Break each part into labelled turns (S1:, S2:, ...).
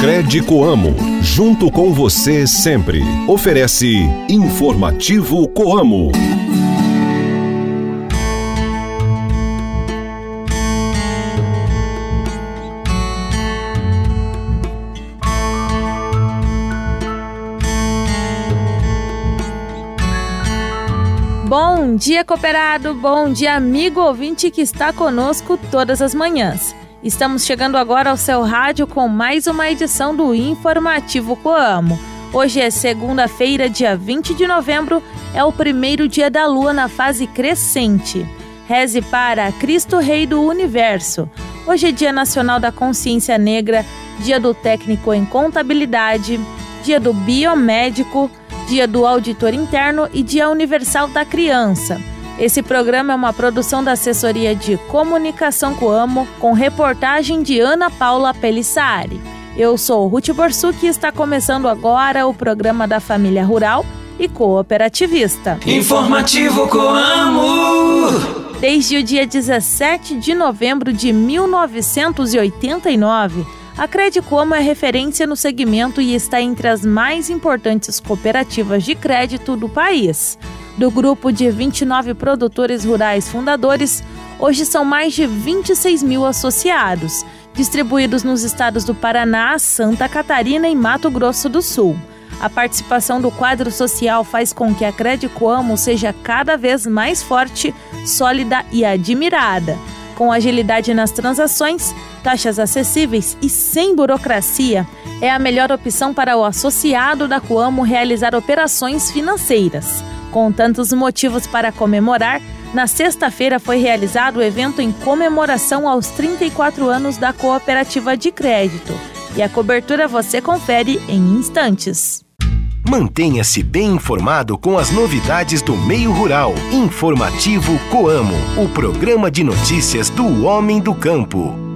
S1: Crédito Amo, junto com você sempre. Oferece Informativo Coamo.
S2: Bom dia, cooperado! Bom dia, amigo ouvinte que está conosco todas as manhãs. Estamos chegando agora ao seu rádio com mais uma edição do Informativo Coamo. Hoje é segunda-feira, dia 20 de novembro, é o primeiro dia da lua na fase crescente. Reze para Cristo Rei do Universo. Hoje é Dia Nacional da Consciência Negra, Dia do Técnico em Contabilidade, Dia do Biomédico, Dia do Auditor Interno e Dia Universal da Criança. Esse programa é uma produção da Assessoria de Comunicação Coamo, com reportagem de Ana Paula Pelissari. Eu sou Ruth Borsuk e está começando agora o programa da Família Rural e Cooperativista.
S3: Informativo Coamo!
S2: Desde o dia 17 de novembro de 1989, a Credicomo é referência no segmento e está entre as mais importantes cooperativas de crédito do país. Do grupo de 29 produtores rurais fundadores, hoje são mais de 26 mil associados, distribuídos nos estados do Paraná, Santa Catarina e Mato Grosso do Sul. A participação do quadro social faz com que a Credicoamo seja cada vez mais forte, sólida e admirada. Com agilidade nas transações, taxas acessíveis e sem burocracia, é a melhor opção para o associado da Coamo realizar operações financeiras. Com tantos motivos para comemorar, na sexta-feira foi realizado o evento em comemoração aos 34 anos da Cooperativa de Crédito. E a cobertura você confere em instantes.
S1: Mantenha-se bem informado com as novidades do meio rural. Informativo Coamo, o programa de notícias do homem do campo.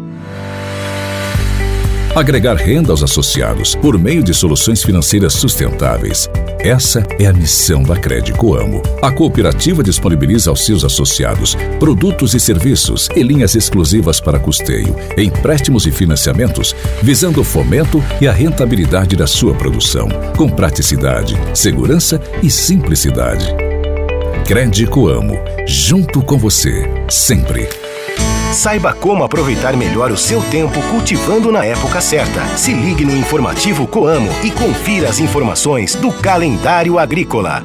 S4: Agregar renda aos associados por meio de soluções financeiras sustentáveis. Essa é a missão da Crédito Amo. A cooperativa disponibiliza aos seus associados produtos e serviços e linhas exclusivas para custeio, empréstimos e financiamentos, visando o fomento e a rentabilidade da sua produção, com praticidade, segurança e simplicidade. Crédito Amo, junto com você, sempre.
S1: Saiba como aproveitar melhor o seu tempo cultivando na época certa. Se ligue no informativo Coamo e confira as informações do calendário agrícola.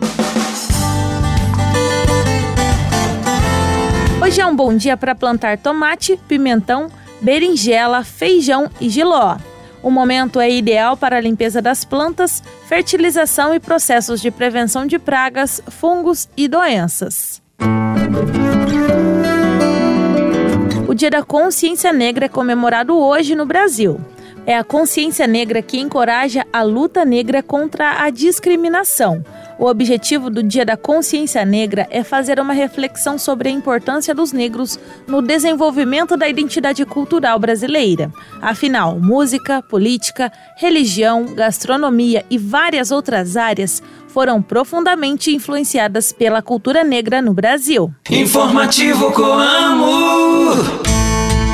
S2: Hoje é um bom dia para plantar tomate, pimentão, berinjela, feijão e giló. O momento é ideal para a limpeza das plantas, fertilização e processos de prevenção de pragas, fungos e doenças. O Dia da Consciência Negra é comemorado hoje no Brasil. É a consciência negra que encoraja a luta negra contra a discriminação. O objetivo do Dia da Consciência Negra é fazer uma reflexão sobre a importância dos negros no desenvolvimento da identidade cultural brasileira. Afinal, música, política, religião, gastronomia e várias outras áreas foram profundamente influenciadas pela cultura negra no Brasil.
S3: Informativo Coamo.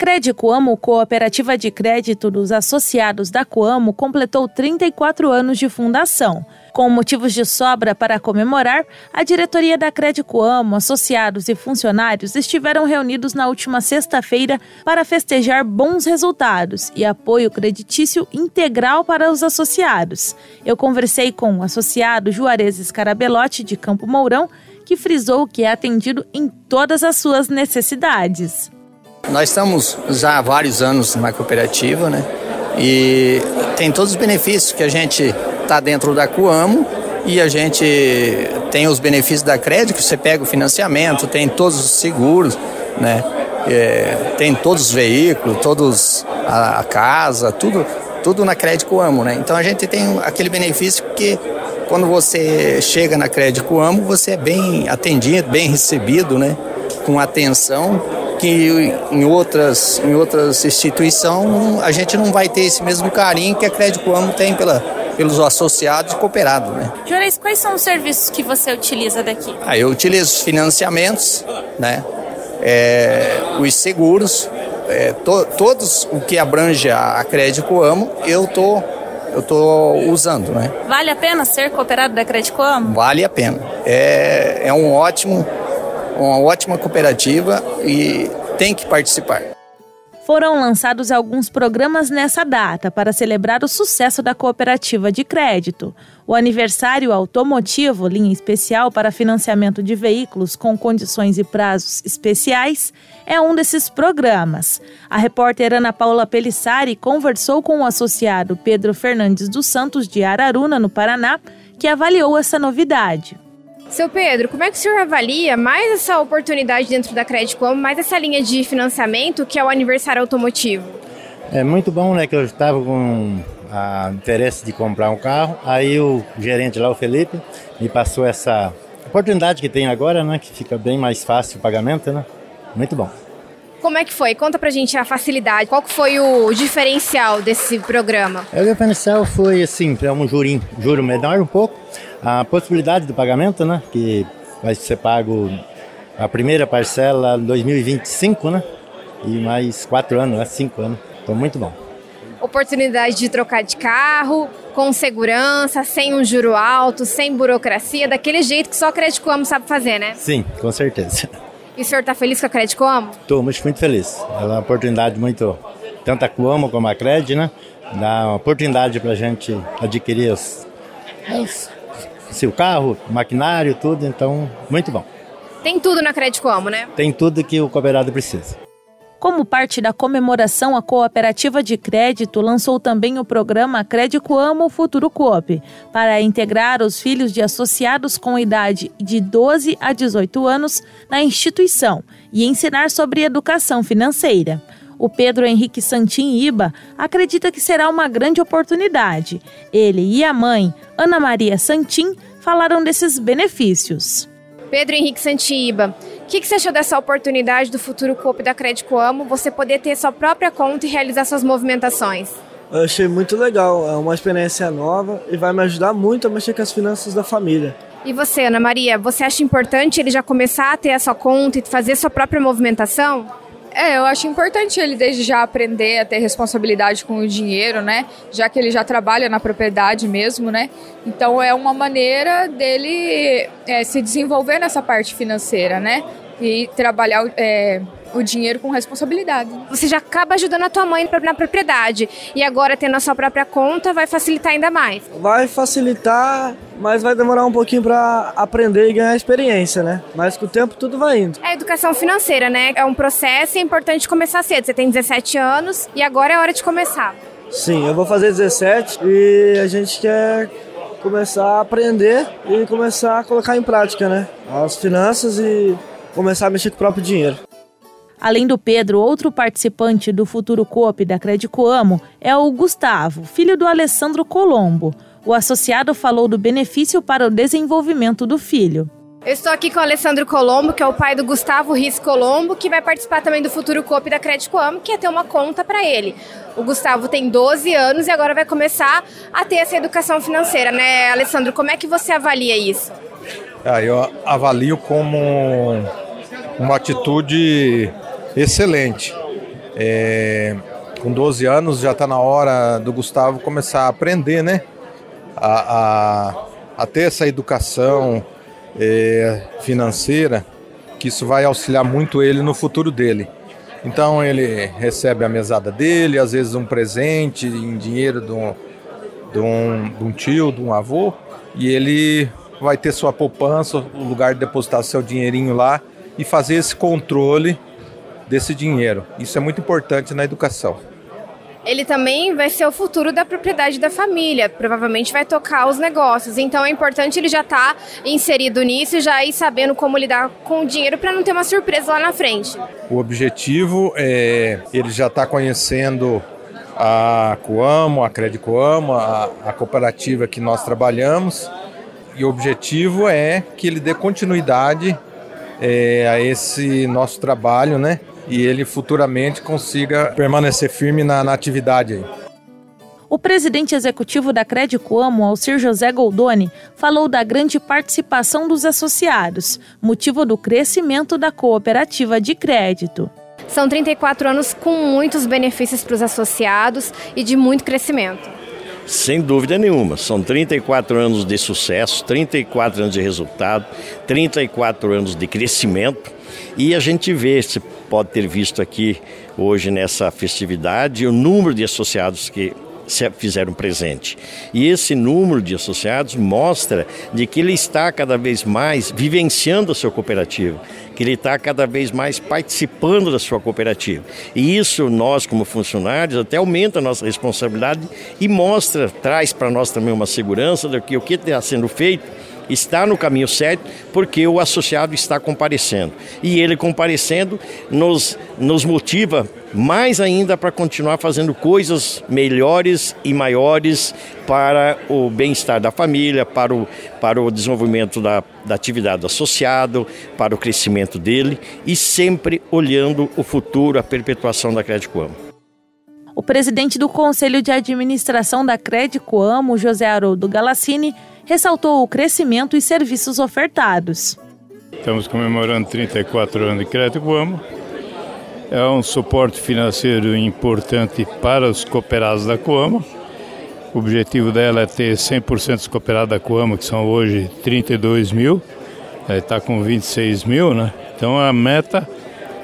S2: A Crede Coamo, cooperativa de crédito dos associados da Coamo, completou 34 anos de fundação. Com motivos de sobra para comemorar, a diretoria da Crédito Amo, associados e funcionários estiveram reunidos na última sexta-feira para festejar bons resultados e apoio creditício integral para os associados. Eu conversei com o associado Juarez Scarabelotti de Campo Mourão, que frisou que é atendido em todas as suas necessidades.
S5: Nós estamos já há vários anos na cooperativa, né? E tem todos os benefícios que a gente está dentro da Coamo e a gente tem os benefícios da crédito, você pega o financiamento, tem todos os seguros, né? É, tem todos os veículos, todos a, a, casa, tudo, tudo na Crédito Amo, né? Então a gente tem aquele benefício que quando você chega na Crédito Amo, você é bem atendido, bem recebido, né? Com atenção que em outras, em outras instituições a gente não vai ter esse mesmo carinho que a Crédito Amo tem pela, pelos associados e cooperados. Né?
S2: Juarez, quais são os serviços que você utiliza daqui?
S5: Ah, eu utilizo financiamentos, né? É, os seguros, é, to, todos o que abrange a, a Crédito Amo, eu tô eu tô usando, né?
S2: Vale a pena ser cooperado da Crédito Amo?
S5: Vale a pena. É, é um ótimo uma ótima cooperativa e tem que participar.
S2: Foram lançados alguns programas nessa data para celebrar o sucesso da cooperativa de crédito. O aniversário automotivo, linha especial para financiamento de veículos com condições e prazos especiais, é um desses programas. A repórter Ana Paula Pelissari conversou com o associado Pedro Fernandes dos Santos de Araruna, no Paraná, que avaliou essa novidade.
S6: Seu Pedro, como é que o senhor avalia mais essa oportunidade dentro da Credicom, mais essa linha de financiamento que é o aniversário automotivo?
S7: É muito bom, né, que eu estava com a interesse de comprar um carro, aí o gerente lá, o Felipe, me passou essa oportunidade que tem agora, né, que fica bem mais fácil o pagamento, né? Muito bom.
S6: Como é que foi? Conta pra gente a facilidade. Qual que foi o diferencial desse programa?
S7: O diferencial foi assim, é um jurinho, juro menor um pouco, a possibilidade do pagamento, né? Que vai ser pago a primeira parcela em 2025, né? E mais quatro anos, né? cinco anos. Então, muito bom.
S6: Oportunidade de trocar de carro, com segurança, sem um juro alto, sem burocracia, daquele jeito que só a Crédito Como sabe fazer, né?
S7: Sim, com certeza.
S6: E o senhor está feliz com a Crédito Como?
S7: Estou muito feliz. É uma oportunidade muito, tanto a Cuomo como a Cred, né? Dá uma oportunidade para a gente adquirir os, os seu carro, maquinário, tudo, então muito bom.
S6: Tem tudo na Crédito Como, né?
S7: Tem tudo que o cooperado precisa.
S2: Como parte da comemoração, a Cooperativa de Crédito lançou também o programa Crédito Amo Futuro Coop, para integrar os filhos de associados com idade de 12 a 18 anos na instituição e ensinar sobre educação financeira. O Pedro Henrique Santin Iba acredita que será uma grande oportunidade. Ele e a mãe, Ana Maria Santin, falaram desses benefícios.
S6: Pedro Henrique Santiba, o que, que, você achou dessa oportunidade do futuro Coop da Crédito Amo, você poder ter sua própria conta e realizar suas movimentações?
S8: Eu achei muito legal, é uma experiência nova e vai me ajudar muito a mexer com as finanças da família.
S6: E você, Ana Maria, você acha importante ele já começar a ter a sua conta e fazer sua própria movimentação?
S9: É, eu acho importante ele desde já aprender a ter responsabilidade com o dinheiro, né? Já que ele já trabalha na propriedade mesmo, né? Então é uma maneira dele é, se desenvolver nessa parte financeira, né? E trabalhar é, o dinheiro com responsabilidade.
S6: Você já acaba ajudando a tua mãe na propriedade e agora tendo a sua própria conta vai facilitar ainda mais.
S8: Vai facilitar, mas vai demorar um pouquinho para aprender e ganhar experiência, né? Mas com o tempo tudo vai indo.
S6: É educação financeira, né? É um processo e é importante começar cedo. Você tem 17 anos e agora é hora de começar.
S8: Sim, eu vou fazer 17 e a gente quer começar a aprender e começar a colocar em prática, né? As finanças e começar a mexer com o próprio dinheiro.
S2: Além do Pedro, outro participante do Futuro Coop da Credicoamo é o Gustavo, filho do Alessandro Colombo. O associado falou do benefício para o desenvolvimento do filho.
S6: Eu estou aqui com o Alessandro Colombo, que é o pai do Gustavo Riz Colombo, que vai participar também do Futuro Coop da Credicoamo, que é ter uma conta para ele. O Gustavo tem 12 anos e agora vai começar a ter essa educação financeira, né, Alessandro? Como é que você avalia isso?
S10: Ah, eu avalio como uma atitude excelente. É, com 12 anos já está na hora do Gustavo começar a aprender, né? A, a, a ter essa educação é, financeira, que isso vai auxiliar muito ele no futuro dele. Então ele recebe a mesada dele, às vezes um presente em dinheiro de um, de um, de um tio, de um avô, e ele vai ter sua poupança, o lugar de depositar seu dinheirinho lá e fazer esse controle desse dinheiro. Isso é muito importante na educação.
S6: Ele também vai ser o futuro da propriedade da família, provavelmente vai tocar os negócios. Então é importante ele já estar tá inserido nisso e já ir sabendo como lidar com o dinheiro para não ter uma surpresa lá na frente.
S10: O objetivo é ele já estar tá conhecendo a Coamo, a Credicoamo, a, a cooperativa que nós trabalhamos. E o objetivo é que ele dê continuidade é, a esse nosso trabalho, né? E ele futuramente consiga permanecer firme na, na atividade aí.
S2: O presidente executivo da Credicoamo, Alcir José Goldoni, falou da grande participação dos associados, motivo do crescimento da cooperativa de crédito.
S6: São 34 anos com muitos benefícios para os associados e de muito crescimento.
S11: Sem dúvida nenhuma, são 34 anos de sucesso, 34 anos de resultado, 34 anos de crescimento e a gente vê, se pode ter visto aqui hoje nessa festividade, o número de associados que se fizeram presente. E esse número de associados mostra de que ele está cada vez mais vivenciando a sua cooperativa, que ele está cada vez mais participando da sua cooperativa. E isso nós como funcionários até aumenta a nossa responsabilidade e mostra, traz para nós também uma segurança de que o que está sendo feito está no caminho certo porque o associado está comparecendo. E ele comparecendo nos, nos motiva mais ainda para continuar fazendo coisas melhores e maiores para o bem-estar da família, para o, para o desenvolvimento da, da atividade do associado, para o crescimento dele e sempre olhando o futuro, a perpetuação da Crédito Amo.
S2: O presidente do Conselho de Administração da Crédito Amo, José Haroldo Galassini, ressaltou o crescimento e serviços ofertados.
S12: Estamos comemorando 34 anos de Crédito Coamo. É um suporte financeiro importante para os cooperados da Coamo. O objetivo dela é ter 100% dos cooperados da Coamo, que são hoje 32 mil, está com 26 mil, né? Então a meta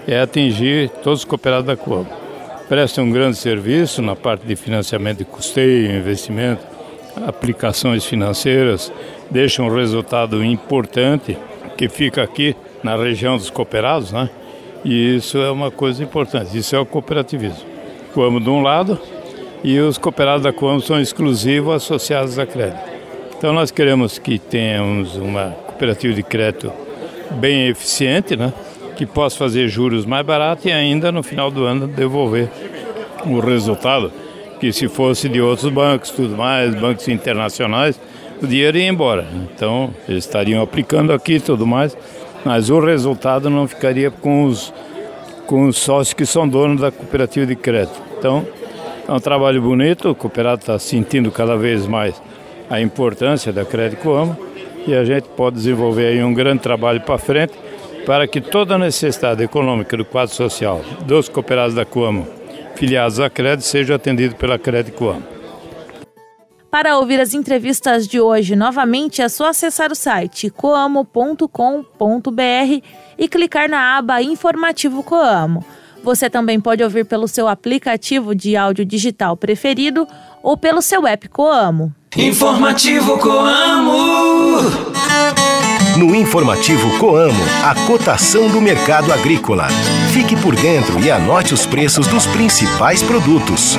S12: é atingir todos os cooperados da Coamo. Presta um grande serviço na parte de financiamento de custeio, investimento, aplicações financeiras, deixa um resultado importante que fica aqui na região dos cooperados, né? E isso é uma coisa importante, isso é o cooperativismo. Coamo de um lado e os cooperados da Coamo são exclusivos associados à crédito. Então nós queremos que tenhamos uma cooperativa de crédito bem eficiente, né? Que possa fazer juros mais baratos e ainda no final do ano devolver o resultado que se fosse de outros bancos, tudo mais, bancos internacionais, o dinheiro ia embora. Então, eles estariam aplicando aqui tudo mais, mas o resultado não ficaria com os, com os sócios que são donos da cooperativa de crédito. Então, é um trabalho bonito, o cooperado está sentindo cada vez mais a importância da Crédito Coamo e a gente pode desenvolver aí um grande trabalho para frente para que toda a necessidade econômica do quadro social dos cooperados da Coamo filiados à Crédito seja atendido pela Crédito Coamo.
S2: Para ouvir as entrevistas de hoje novamente, é só acessar o site coamo.com.br e clicar na aba Informativo Coamo. Você também pode ouvir pelo seu aplicativo de áudio digital preferido ou pelo seu app Coamo.
S3: Informativo Coamo.
S1: No informativo Coamo, a cotação do mercado agrícola. Fique por dentro e anote os preços dos principais produtos.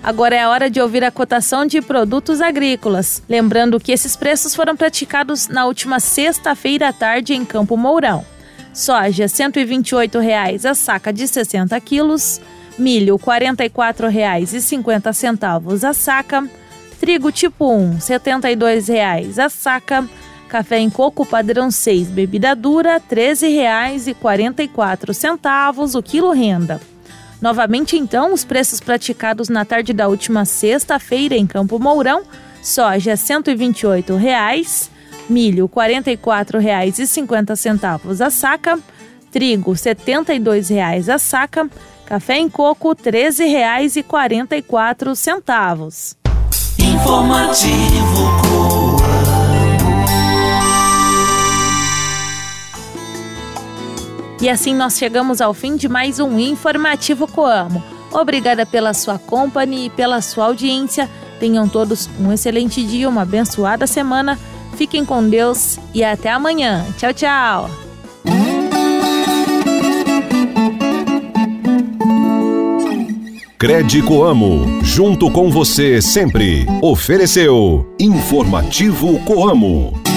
S2: Agora é hora de ouvir a cotação de produtos agrícolas. Lembrando que esses preços foram praticados na última sexta-feira à tarde em Campo Mourão. Soja R$ 128,00 a saca de 60 quilos. Milho R$ 44,50 a saca. Trigo tipo 1, R$ 72,00 a saca. Café em coco padrão 6, bebida dura, R$ 13,44 o quilo renda. Novamente, então, os preços praticados na tarde da última sexta-feira em Campo Mourão: soja R$ 128,00, milho R$ 44,50 a saca, trigo R$ 72,00 a saca, café em coco R$ 13,44.
S3: Informativo
S2: E assim nós chegamos ao fim de mais um Informativo Coamo. Obrigada pela sua companhia e pela sua audiência. Tenham todos um excelente dia, uma abençoada semana. Fiquem com Deus e até amanhã. Tchau, tchau.
S4: Crede Coamo, junto com você sempre. Ofereceu Informativo Coamo.